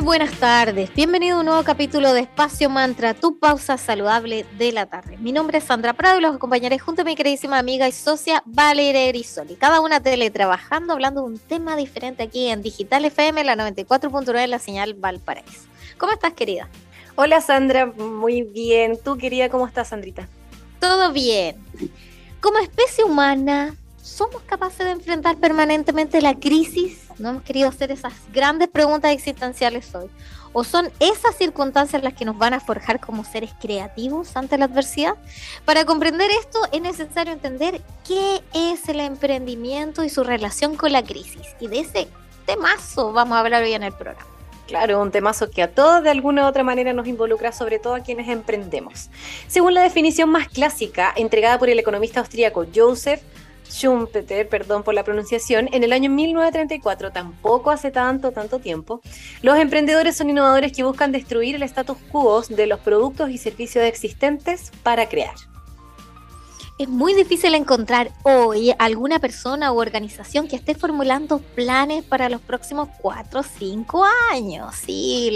Muy buenas tardes, bienvenido a un nuevo capítulo de Espacio Mantra, tu pausa saludable de la tarde. Mi nombre es Sandra Prado y los acompañaré junto a mi queridísima amiga y socia Valeria Grisoli. Cada una teletrabajando, hablando de un tema diferente aquí en Digital FM, la 94.9, la señal Valparaíso. ¿Cómo estás, querida? Hola, Sandra, muy bien. ¿Tú, querida, cómo estás, Sandrita? Todo bien. Como especie humana, ¿somos capaces de enfrentar permanentemente la crisis? No hemos querido hacer esas grandes preguntas existenciales hoy. ¿O son esas circunstancias las que nos van a forjar como seres creativos ante la adversidad? Para comprender esto es necesario entender qué es el emprendimiento y su relación con la crisis. Y de ese temazo vamos a hablar hoy en el programa. Claro, un temazo que a todos de alguna u otra manera nos involucra, sobre todo a quienes emprendemos. Según la definición más clásica entregada por el economista austríaco Joseph Schumpeter, perdón por la pronunciación, en el año 1934, tampoco hace tanto, tanto tiempo, los emprendedores son innovadores que buscan destruir el status quo de los productos y servicios existentes para crear. Es muy difícil encontrar hoy alguna persona u organización que esté formulando planes para los próximos cuatro o cinco años. Sí,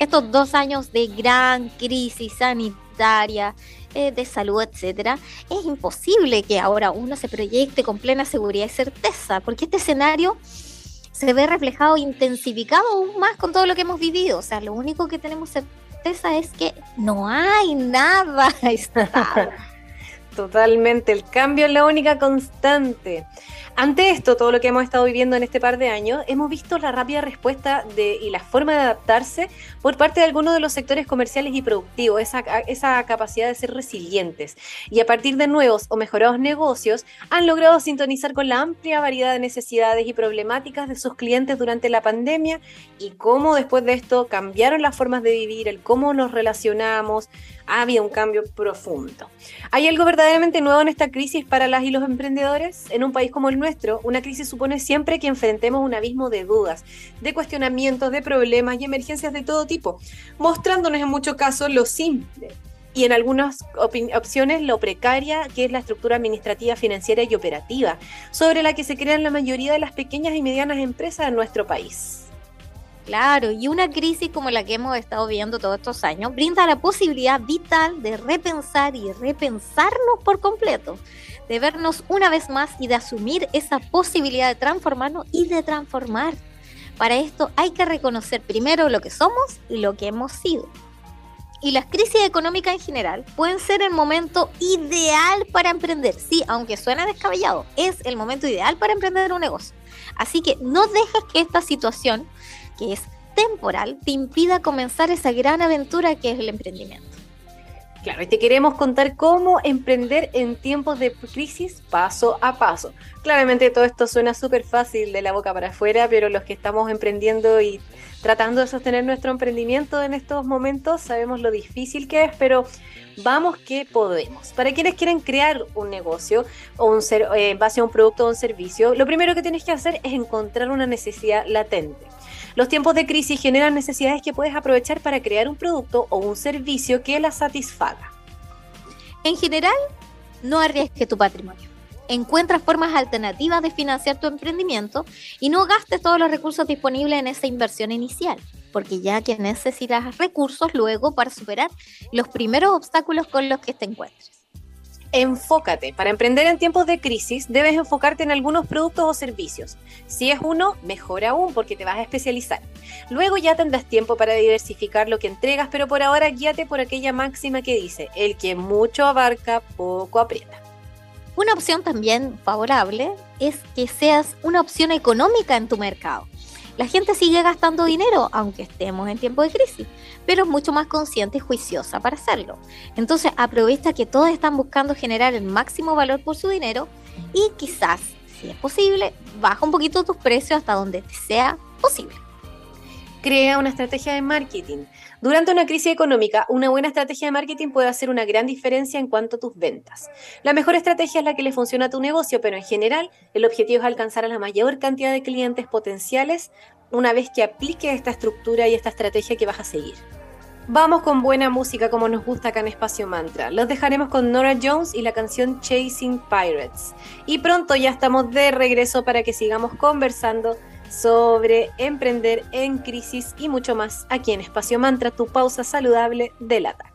estos dos años de gran crisis sanitaria, eh, de salud, etcétera, es imposible que ahora uno se proyecte con plena seguridad y certeza, porque este escenario se ve reflejado, intensificado aún más con todo lo que hemos vivido. O sea, lo único que tenemos certeza es que no hay nada Totalmente, el cambio es la única constante. Ante esto, todo lo que hemos estado viviendo en este par de años, hemos visto la rápida respuesta de, y la forma de adaptarse por parte de algunos de los sectores comerciales y productivos, esa, esa capacidad de ser resilientes. Y a partir de nuevos o mejorados negocios, han logrado sintonizar con la amplia variedad de necesidades y problemáticas de sus clientes durante la pandemia y cómo después de esto cambiaron las formas de vivir, el cómo nos relacionamos, había un cambio profundo. ¿Hay algo verdaderamente nuevo en esta crisis para las y los emprendedores? En un país como el nuestro, una crisis supone siempre que enfrentemos un abismo de dudas, de cuestionamientos, de problemas y emergencias de todo tipo, mostrándonos en muchos casos lo simple y en algunas opciones lo precaria que es la estructura administrativa, financiera y operativa, sobre la que se crean la mayoría de las pequeñas y medianas empresas de nuestro país. Claro, y una crisis como la que hemos estado viendo todos estos años brinda la posibilidad vital de repensar y repensarnos por completo, de vernos una vez más y de asumir esa posibilidad de transformarnos y de transformar. Para esto hay que reconocer primero lo que somos y lo que hemos sido. Y las crisis económicas en general pueden ser el momento ideal para emprender. Sí, aunque suene descabellado, es el momento ideal para emprender un negocio. Así que no dejes que esta situación que es temporal te impida comenzar esa gran aventura que es el emprendimiento. Claro, y te queremos contar cómo emprender en tiempos de crisis paso a paso. Claramente todo esto suena súper fácil de la boca para afuera, pero los que estamos emprendiendo y tratando de sostener nuestro emprendimiento en estos momentos sabemos lo difícil que es, pero vamos que podemos. Para quienes quieren crear un negocio o un ser, eh, en base a un producto o un servicio, lo primero que tienes que hacer es encontrar una necesidad latente. Los tiempos de crisis generan necesidades que puedes aprovechar para crear un producto o un servicio que la satisfaga. En general, no arriesgues tu patrimonio. Encuentra formas alternativas de financiar tu emprendimiento y no gastes todos los recursos disponibles en esa inversión inicial, porque ya que necesitas recursos luego para superar los primeros obstáculos con los que te encuentres enfócate. Para emprender en tiempos de crisis, debes enfocarte en algunos productos o servicios. Si es uno, mejor aún porque te vas a especializar. Luego ya tendrás tiempo para diversificar lo que entregas, pero por ahora guíate por aquella máxima que dice, el que mucho abarca, poco aprieta. Una opción también favorable es que seas una opción económica en tu mercado. La gente sigue gastando dinero, aunque estemos en tiempo de crisis, pero es mucho más consciente y juiciosa para hacerlo. Entonces aprovecha que todos están buscando generar el máximo valor por su dinero y quizás, si es posible, baja un poquito tus precios hasta donde te sea posible. Crea una estrategia de marketing. Durante una crisis económica, una buena estrategia de marketing puede hacer una gran diferencia en cuanto a tus ventas. La mejor estrategia es la que le funciona a tu negocio, pero en general el objetivo es alcanzar a la mayor cantidad de clientes potenciales una vez que apliques esta estructura y esta estrategia que vas a seguir. Vamos con buena música como nos gusta acá en Espacio Mantra. Los dejaremos con Nora Jones y la canción Chasing Pirates. Y pronto ya estamos de regreso para que sigamos conversando sobre emprender en crisis y mucho más aquí en Espacio Mantra, tu pausa saludable de la tarde.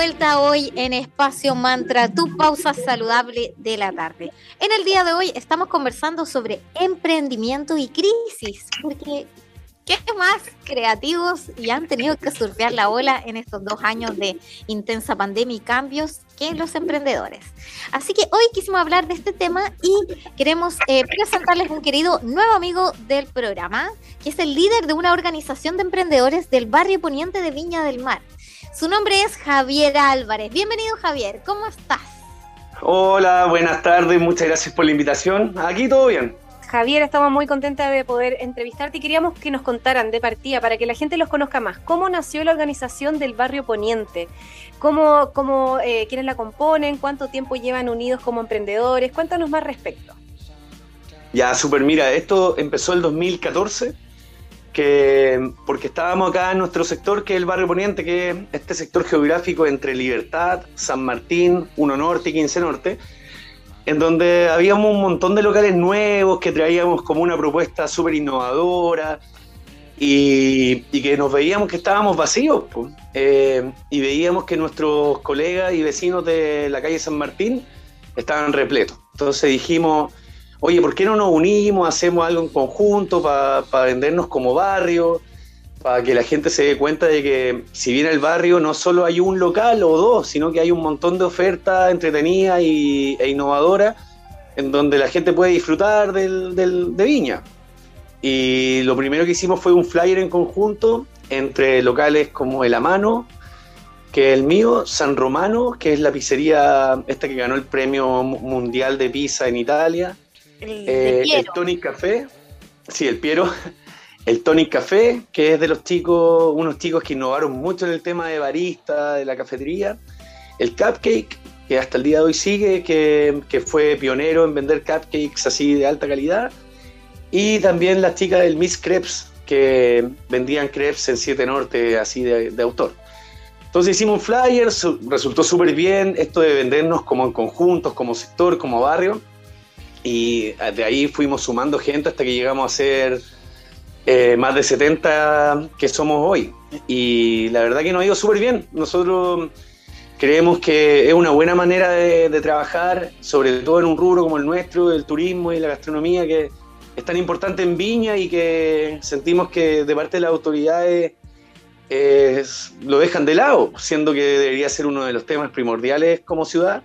En Espacio Mantra, tu pausa saludable de la tarde. En el día de hoy estamos conversando sobre emprendimiento y crisis, porque ¿qué más creativos y han tenido que surfear la ola en estos dos años de intensa pandemia y cambios que los emprendedores? Así que hoy quisimos hablar de este tema y queremos eh, presentarles un querido nuevo amigo del programa, que es el líder de una organización de emprendedores del barrio poniente de Viña del Mar. Su nombre es Javier Álvarez. Bienvenido Javier, ¿cómo estás? Hola, buenas tardes, muchas gracias por la invitación. Aquí todo bien. Javier, estamos muy contentos de poder entrevistarte y queríamos que nos contaran de partida para que la gente los conozca más. ¿Cómo nació la organización del Barrio Poniente? ¿Cómo, cómo eh, quiénes la componen? ¿Cuánto tiempo llevan unidos como emprendedores? Cuéntanos más respecto. Ya, súper, mira, esto empezó el 2014 que porque estábamos acá en nuestro sector, que es el barrio Poniente, que es este sector geográfico entre Libertad, San Martín, Uno Norte y 15 Norte, en donde habíamos un montón de locales nuevos que traíamos como una propuesta súper innovadora y, que nos veíamos que estábamos vacíos eh, y veíamos que nuestros colegas y vecinos de la calle San Martín estaban repletos. Entonces dijimos oye, ¿por qué no nos unimos, hacemos algo en conjunto para vendernos como barrio? Para que la gente se dé cuenta de que si bien el barrio no solo hay un local o dos, sino que hay un montón de ofertas entretenidas y, e innovadoras en donde la gente puede disfrutar del, de Viña. Y lo primero que hicimos fue un flyer en conjunto entre locales como El Amano, que es el mío, San Romano, que es la pizzería esta que ganó el premio mundial de pizza en Italia, el, eh, Tonic Café, sí, el Piero, el Tonic Café, que es de los chicos, unos chicos que innovaron mucho en el tema de barista, de la cafetería, el Cupcake que hasta el día de hoy sigue, que, que fue pionero en vender cupcakes así de alta calidad. Y también las chicas del Miss Crepes, que vendían crepes en Siete Norte así de, de autor. Entonces hicimos un flyer, resultó súper bien esto de vendernos como en conjuntos, como sector, como barrio. Y de ahí fuimos sumando gente hasta que llegamos a ser eh, más de 70 que somos hoy. Y la verdad que nos ha ido súper bien. Nosotros creemos que es una buena manera de, trabajar, sobre todo en un rubro como el nuestro, el turismo y la gastronomía, que es tan importante en Viña y que sentimos que de parte de las autoridades lo dejan de lado, siendo que debería ser uno de los temas primordiales como ciudad.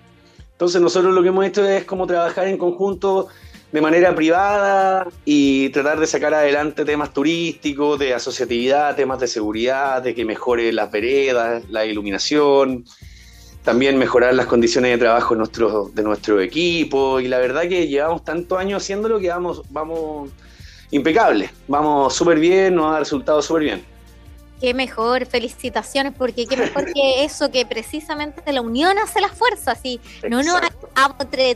Entonces nosotros lo que hemos hecho es como trabajar en conjunto de manera privada y tratar de sacar adelante temas turísticos, de asociatividad, temas de seguridad, de que mejore las veredas, la iluminación, también mejorar las condiciones de trabajo de nuestro, de nuestro equipo. Y la verdad que llevamos tantos años haciéndolo que vamos, vamos impecables, vamos súper bien, nos ha resultado súper bien. Qué mejor, felicitaciones, porque qué mejor que eso, que precisamente la unión hace la fuerza, así. No nos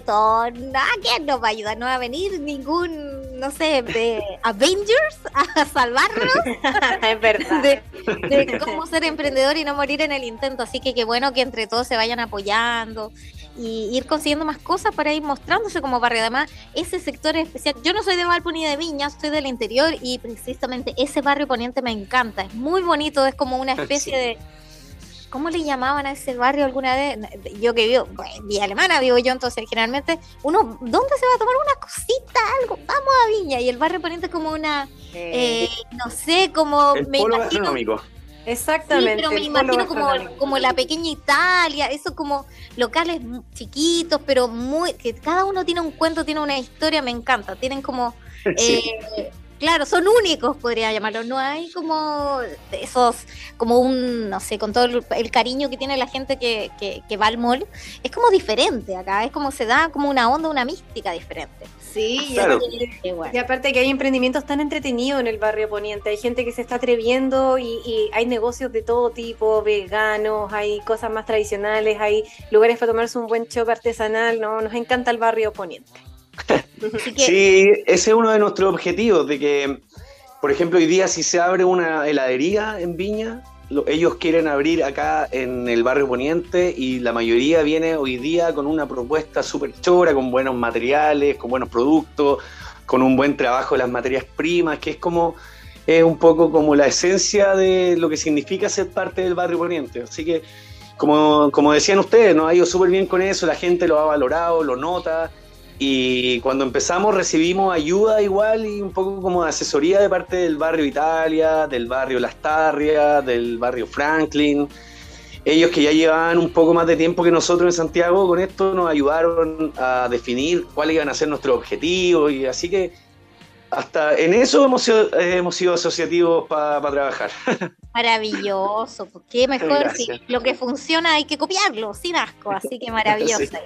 todos, nada que nos va a ayudar, no va a venir ningún, no sé, de Avengers a salvarnos. es verdad. De, cómo ser emprendedor y no morir en el intento. Así que qué bueno que entre todos se vayan apoyando y ir consiguiendo más cosas para ir mostrándose como barrio. Además, ese sector especial, yo no soy de Valpo ni de Viña, soy del interior y precisamente ese barrio poniente me encanta, es muy bonito, es como una especie de... ¿Cómo le llamaban a ese barrio alguna vez? Yo que vivo, Villa Alemana vivo yo, entonces generalmente uno, ¿dónde se va a tomar una cosita, algo? Vamos a Viña. Y el barrio poniente es como una, eh, no sé, como... El me polo imagino, Exactamente. Sí, pero me imagino como, como la pequeña Italia, eso como locales chiquitos, pero muy que cada uno tiene un cuento, tiene una historia, me encanta. Tienen como eh, claro, son únicos, podría llamarlo. No hay como esos, como un, no sé, con todo el, cariño que tiene la gente que, que, va al mall. Es como diferente acá, es como se da como una onda, una mística diferente. Sí, y, aparte que hay emprendimientos tan entretenidos en el barrio Poniente. Hay gente que se está atreviendo y, hay negocios de todo tipo, veganos, hay cosas más tradicionales, hay lugares para tomarse un buen chop artesanal. ¿no? Nos encanta el barrio Poniente. sí, ese es uno de nuestros objetivos, de que, por ejemplo, hoy día si se abre una heladería en Viña, ellos quieren abrir acá en el barrio Poniente y la mayoría viene hoy día con una propuesta súper chora, con buenos materiales, con buenos productos, con un buen trabajo de las materias primas, que es como es un poco como la esencia de lo que significa ser parte del barrio Poniente. Así que, como, como decían ustedes, nos ha ido súper bien con eso, la gente lo ha valorado, lo nota y cuando empezamos recibimos ayuda igual y un poco como de asesoría de parte del barrio Italia, del barrio Lastarria, del barrio Franklin. Ellos que ya llevaban un poco más de tiempo que nosotros en Santiago con esto nos ayudaron a definir cuáles iban a ser nuestros objetivos y así que hasta en eso hemos sido, hemos sido asociativos para trabajar. Maravilloso, porque qué mejor si lo que funciona hay que copiarlo sin asco, así que maravilloso.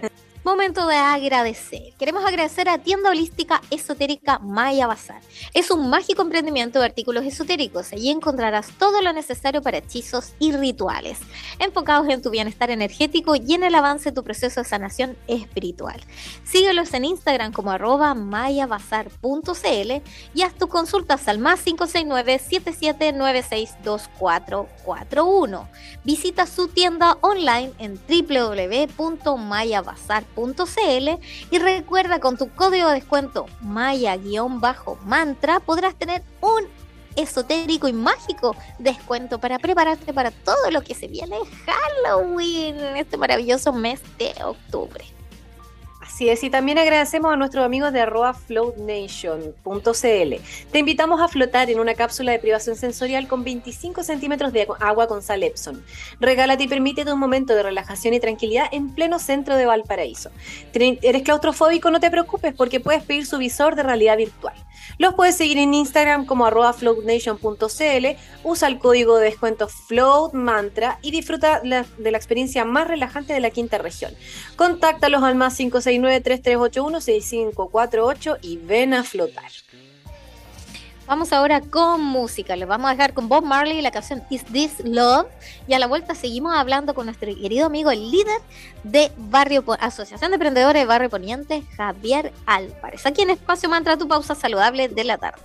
Momento de agradecer. Queremos agradecer a Tienda Holística Esotérica Maya Bazar. Es un mágico emprendimiento de artículos esotéricos. Allí encontrarás todo lo necesario para hechizos y rituales, enfocados en tu bienestar energético y en el avance de tu proceso de sanación espiritual. Síguelos en Instagram como arroba mayabazar.cl y haz tus consultas al más 569-77962441. Visita su tienda online en y recuerda con tu código de descuento Maya-mantra podrás tener un esotérico y mágico descuento para prepararte para todo lo que se viene Halloween en este maravilloso mes de octubre. Y también agradecemos a nuestros amigos de arroba floatnation.cl. Te invitamos a flotar en una cápsula de privación sensorial con 25 centímetros de agua con sal Epson. Regálate y permítete un momento de relajación y tranquilidad en pleno centro de Valparaíso. ¿Eres claustrofóbico? No te preocupes porque puedes pedir su visor de realidad virtual. Los puedes seguir en Instagram como arroba floatnation.cl, usa el código de descuento floatmantra y disfruta de la experiencia más relajante de la quinta región. Contáctalos al más 569-3381-6548 y ven a flotar. Vamos ahora con música. Les vamos a dejar con Bob Marley la canción Is This Love. Y a la vuelta seguimos hablando con nuestro querido amigo, el líder de Barrio Asociación de Emprendedores de Barrio Poniente, Javier Álvarez. Aquí en Espacio Mantra, tu pausa saludable de la tarde.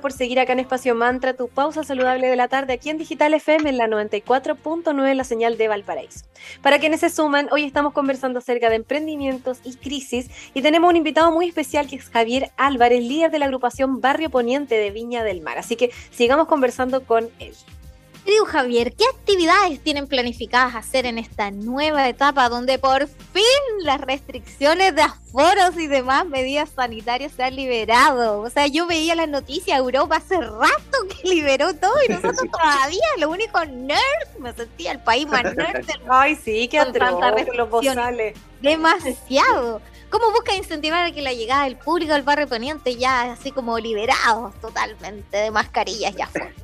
Por seguir acá en Espacio Mantra, tu pausa saludable de la tarde aquí en Digital FM en la 94.9, la señal de Valparaíso. Para quienes se suman, hoy estamos conversando acerca de emprendimientos y crisis y tenemos un invitado muy especial que es Javier Álvarez, líder de la agrupación Barrio Poniente de Viña del Mar. Así que sigamos conversando con él. Querido Javier, ¿qué actividades tienen planificadas hacer en esta nueva etapa donde por fin las restricciones de aforos y demás medidas sanitarias se han liberado? O sea, yo veía las noticias, Europa hace rato que liberó todo y nosotros todavía, lo único nerd, me sentía el país más nerd del Ay, sí, qué atroz, los Demasiado. ¿Cómo busca incentivar a que la llegada del público al barrio poniente ya así como liberados totalmente de mascarillas ya fuera?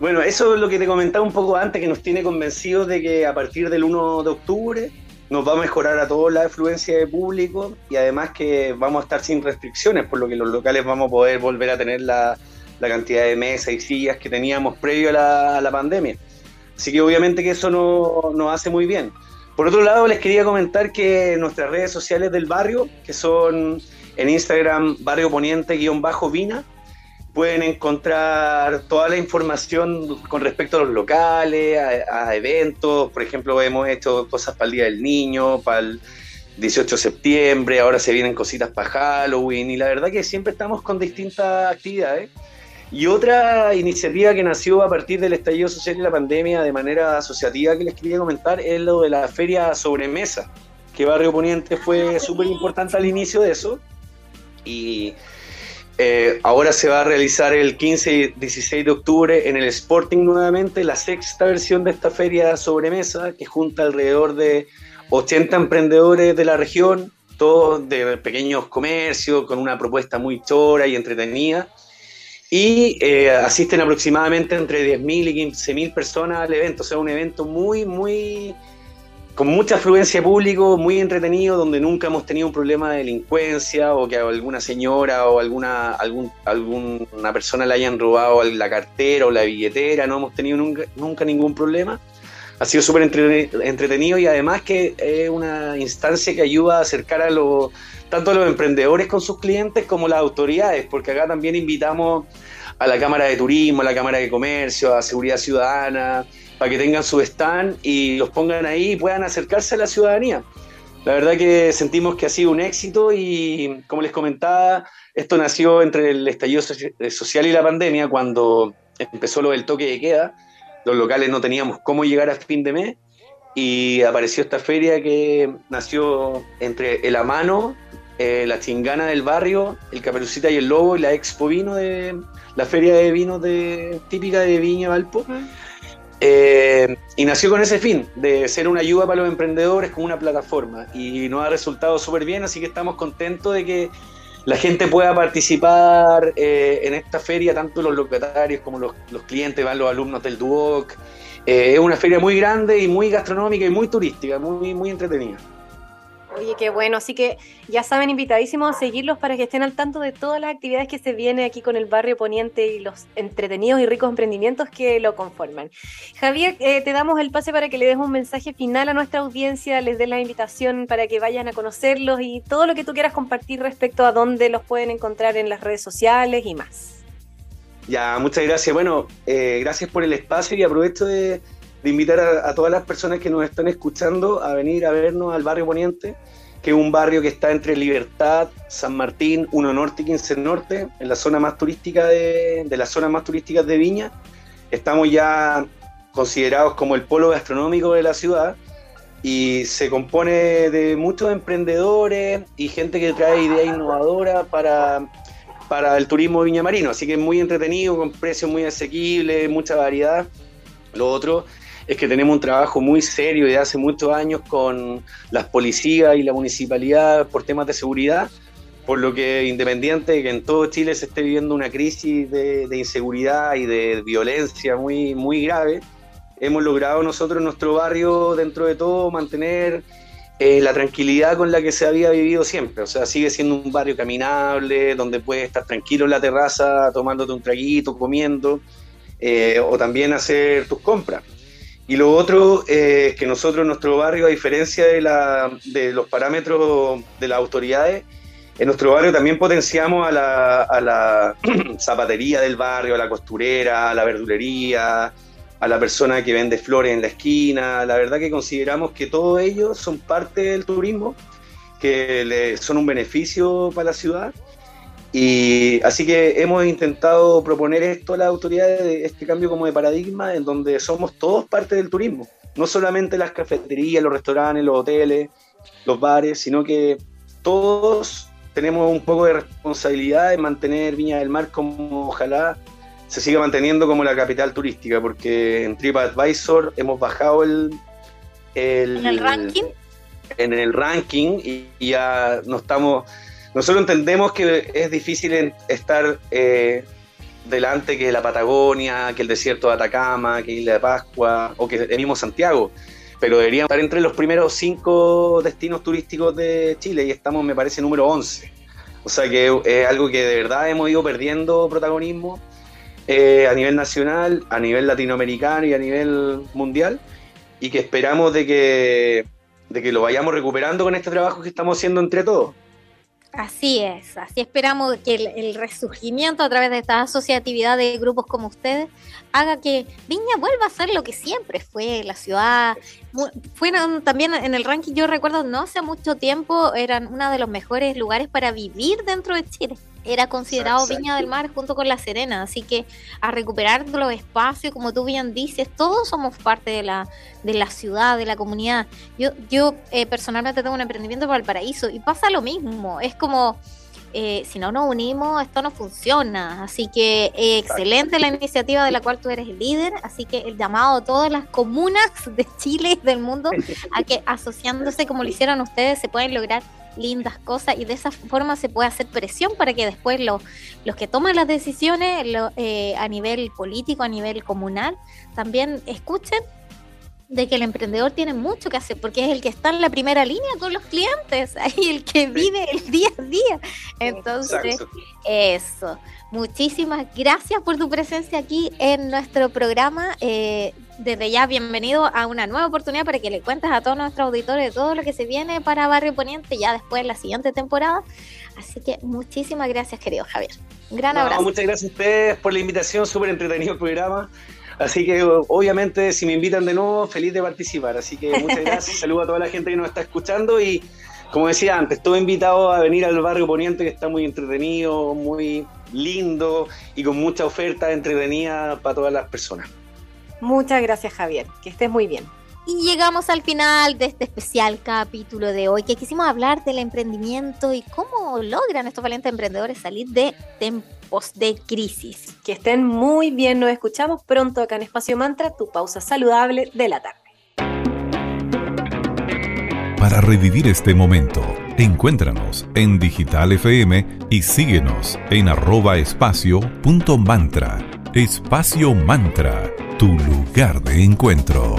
Bueno, eso es lo que te comentaba un poco antes, que nos tiene convencidos de que a partir del 1 de octubre nos va a mejorar a todos la afluencia de público y además que vamos a estar sin restricciones, por lo que los locales vamos a poder volver a tener la, cantidad de mesas y sillas que teníamos previo a la, pandemia. Así que obviamente que eso no, nos hace muy bien. Por otro lado, les quería comentar que nuestras redes sociales del barrio, que son en Instagram barrio poniente-vina, pueden encontrar toda la información con respecto a los locales, a, eventos. Por ejemplo, hemos hecho cosas para el Día del Niño, para el 18 de septiembre, ahora se vienen cositas para Halloween y la verdad que siempre estamos con distintas actividades. Y otra iniciativa que nació a partir del estallido social y la pandemia de manera asociativa que les quería comentar es lo de la feria sobremesa, que Barrio Poniente fue súper importante al inicio de eso. Y eh, ahora se va a realizar el 15 y 16 de octubre en el Sporting nuevamente la sexta versión de esta feria sobremesa que junta alrededor de 80 emprendedores de la región, todos de pequeños comercios, con una propuesta muy chora y entretenida. Y eh, asisten aproximadamente entre 10.000 y 15.000 personas al evento. O sea, un evento muy, muy con mucha afluencia de público, muy entretenido, donde nunca hemos tenido un problema de delincuencia o que alguna señora o alguna, algún, alguna persona le hayan robado la cartera o la billetera, no hemos tenido nunca, ningún problema. Ha sido súper entretenido y además que es una instancia que ayuda a acercar a los, tanto a los emprendedores con sus clientes como las autoridades, porque acá también invitamos a la Cámara de Turismo, a la Cámara de Comercio, a Seguridad Ciudadana, para que tengan su stand y los pongan ahí y puedan acercarse a la ciudadanía. La verdad que sentimos que ha sido un éxito y como les comentaba, esto nació entre el estallido eh, social y la pandemia, cuando empezó lo del toque de queda, los locales no teníamos cómo llegar a fin de mes y apareció esta feria que nació entre el Amano, eh, la Chingana del barrio, el Caperucita y el Lobo y la Expo Vino de la feria de vinos de, típica de Viña Valpo. Eh, y nació con ese fin, de ser una ayuda para los emprendedores como una plataforma. Y nos ha resultado súper bien, así que estamos contentos de que la gente pueda participar eh, en esta feria, tanto los locatarios como los, clientes, van los alumnos del Duoc. Eh, es una feria muy grande y muy gastronómica y muy turística, muy, muy entretenida. Oye, qué bueno. Así que ya saben, invitadísimos a seguirlos para que estén al tanto de todas las actividades que se vienen aquí con el barrio Poniente y los entretenidos y ricos emprendimientos que lo conforman. Javier, eh, te damos el pase para que le des un mensaje final a nuestra audiencia, les des la invitación para que vayan a conocerlos y todo lo que tú quieras compartir respecto a dónde los pueden encontrar en las redes sociales y más. Ya, muchas gracias. Bueno, eh, gracias por el espacio y aprovecho de de invitar a, todas las personas que nos están escuchando a venir a vernos al barrio Poniente, que es un barrio que está entre Libertad, San Martín, 1 Norte y 15 Norte, en la zona más turística de, de las zonas más turísticas de Viña. Estamos ya considerados como el polo gastronómico de la ciudad y se compone de muchos emprendedores y gente que trae ideas innovadoras para, para el turismo viñamarino. Así que es muy entretenido, con precios muy asequibles, mucha variedad. Lo otro es que tenemos un trabajo muy serio de hace muchos años con las policías y la municipalidad por temas de seguridad, por lo que independiente de que en todo Chile se esté viviendo una crisis de, inseguridad y de violencia muy, muy grave, hemos logrado nosotros en nuestro barrio, dentro de todo, mantener eh, la tranquilidad con la que se había vivido siempre. O sea, sigue siendo un barrio caminable, donde puedes estar tranquilo en la terraza, tomándote un traguito, comiendo, eh, o también hacer tus compras. Y lo otro es que nosotros nuestro barrio, a diferencia de, la, de los parámetros de las autoridades, en nuestro barrio también potenciamos a la, a la zapatería del barrio, a la costurera, a la verdulería, a la persona que vende flores en la esquina. La verdad que consideramos que todos ellos son parte del turismo, que son un beneficio para la ciudad y así que hemos intentado proponer esto a las autoridades, este cambio como de paradigma, en donde somos todos parte del turismo, no solamente las cafeterías, los restaurantes, los hoteles, los bares, sino que todos tenemos un poco de responsabilidad en mantener Viña del Mar como ojalá se siga manteniendo como la capital turística, porque en TripAdvisor hemos bajado el, el, ¿En el ranking. En el ranking y ya no estamos nosotros entendemos que es difícil estar eh, delante que la Patagonia, que el desierto de Atacama, que Isla de Pascua o que el mismo Santiago. pero deberíamos estar entre los primeros cinco destinos turísticos de Chile y estamos, me parece, número 11. O sea que es algo que de verdad hemos ido perdiendo protagonismo eh, a nivel nacional, a nivel latinoamericano y a nivel mundial, y que esperamos de que, de que lo vayamos recuperando con este trabajo que estamos haciendo entre todos. Así es, así esperamos que el, resurgimiento a través de esta asociatividad de grupos como ustedes haga que Viña vuelva a ser lo que siempre fue la ciudad. Fueron también en el ranking, yo recuerdo, no hace mucho tiempo, eran uno de los mejores lugares para vivir dentro de Chile era considerado Viña del Mar junto con La Serena, así que a recuperar los espacios, como tú bien dices, todos somos parte de la, de la ciudad, de la comunidad. Yo, yo eh, personalmente tengo un emprendimiento para el paraíso y pasa lo mismo, es como... Eh, si no nos unimos, esto no funciona. Así que eh, excelente la iniciativa de la cual tú eres el líder. Así que el llamado a todas las comunas de Chile y del mundo a que asociándose como lo hicieron ustedes se pueden lograr lindas cosas y de esa forma se puede hacer presión para que después los, los que toman las decisiones eh, a nivel político, a nivel comunal, también escuchen de que el emprendedor tiene mucho que hacer porque es el que está en la primera línea con los clientes, ahí el que vive el día a día. Entonces, eso. Muchísimas gracias por tu presencia aquí en nuestro programa. Eh, desde ya, bienvenido a una nueva oportunidad para que le cuentes a todos nuestros auditores todo lo que se viene para Barrio Poniente ya después de la siguiente temporada. Así que muchísimas gracias, querido Javier. Un gran abrazo. Muchas gracias a ustedes por la invitación, súper entretenido el programa. Así que obviamente si me invitan de nuevo, feliz de participar. Así que muchas gracias, saludo a toda la gente que nos está escuchando y como decía antes, estuve invitado a venir al barrio Poniente que está muy entretenido, muy lindo y con mucha oferta entretenida para todas las personas. Muchas gracias Javier, que estés muy bien. Y llegamos al final de este especial capítulo de hoy, que quisimos hablar del emprendimiento y cómo logran estos valientes emprendedores salir de tiempos de crisis. Que estén muy bien, nos escuchamos pronto acá en Espacio Mantra, tu pausa saludable de la tarde. Para revivir este momento, encuéntranos en Digital FM y síguenos en arroba espacio mantra. Espacio Mantra, tu lugar de encuentro.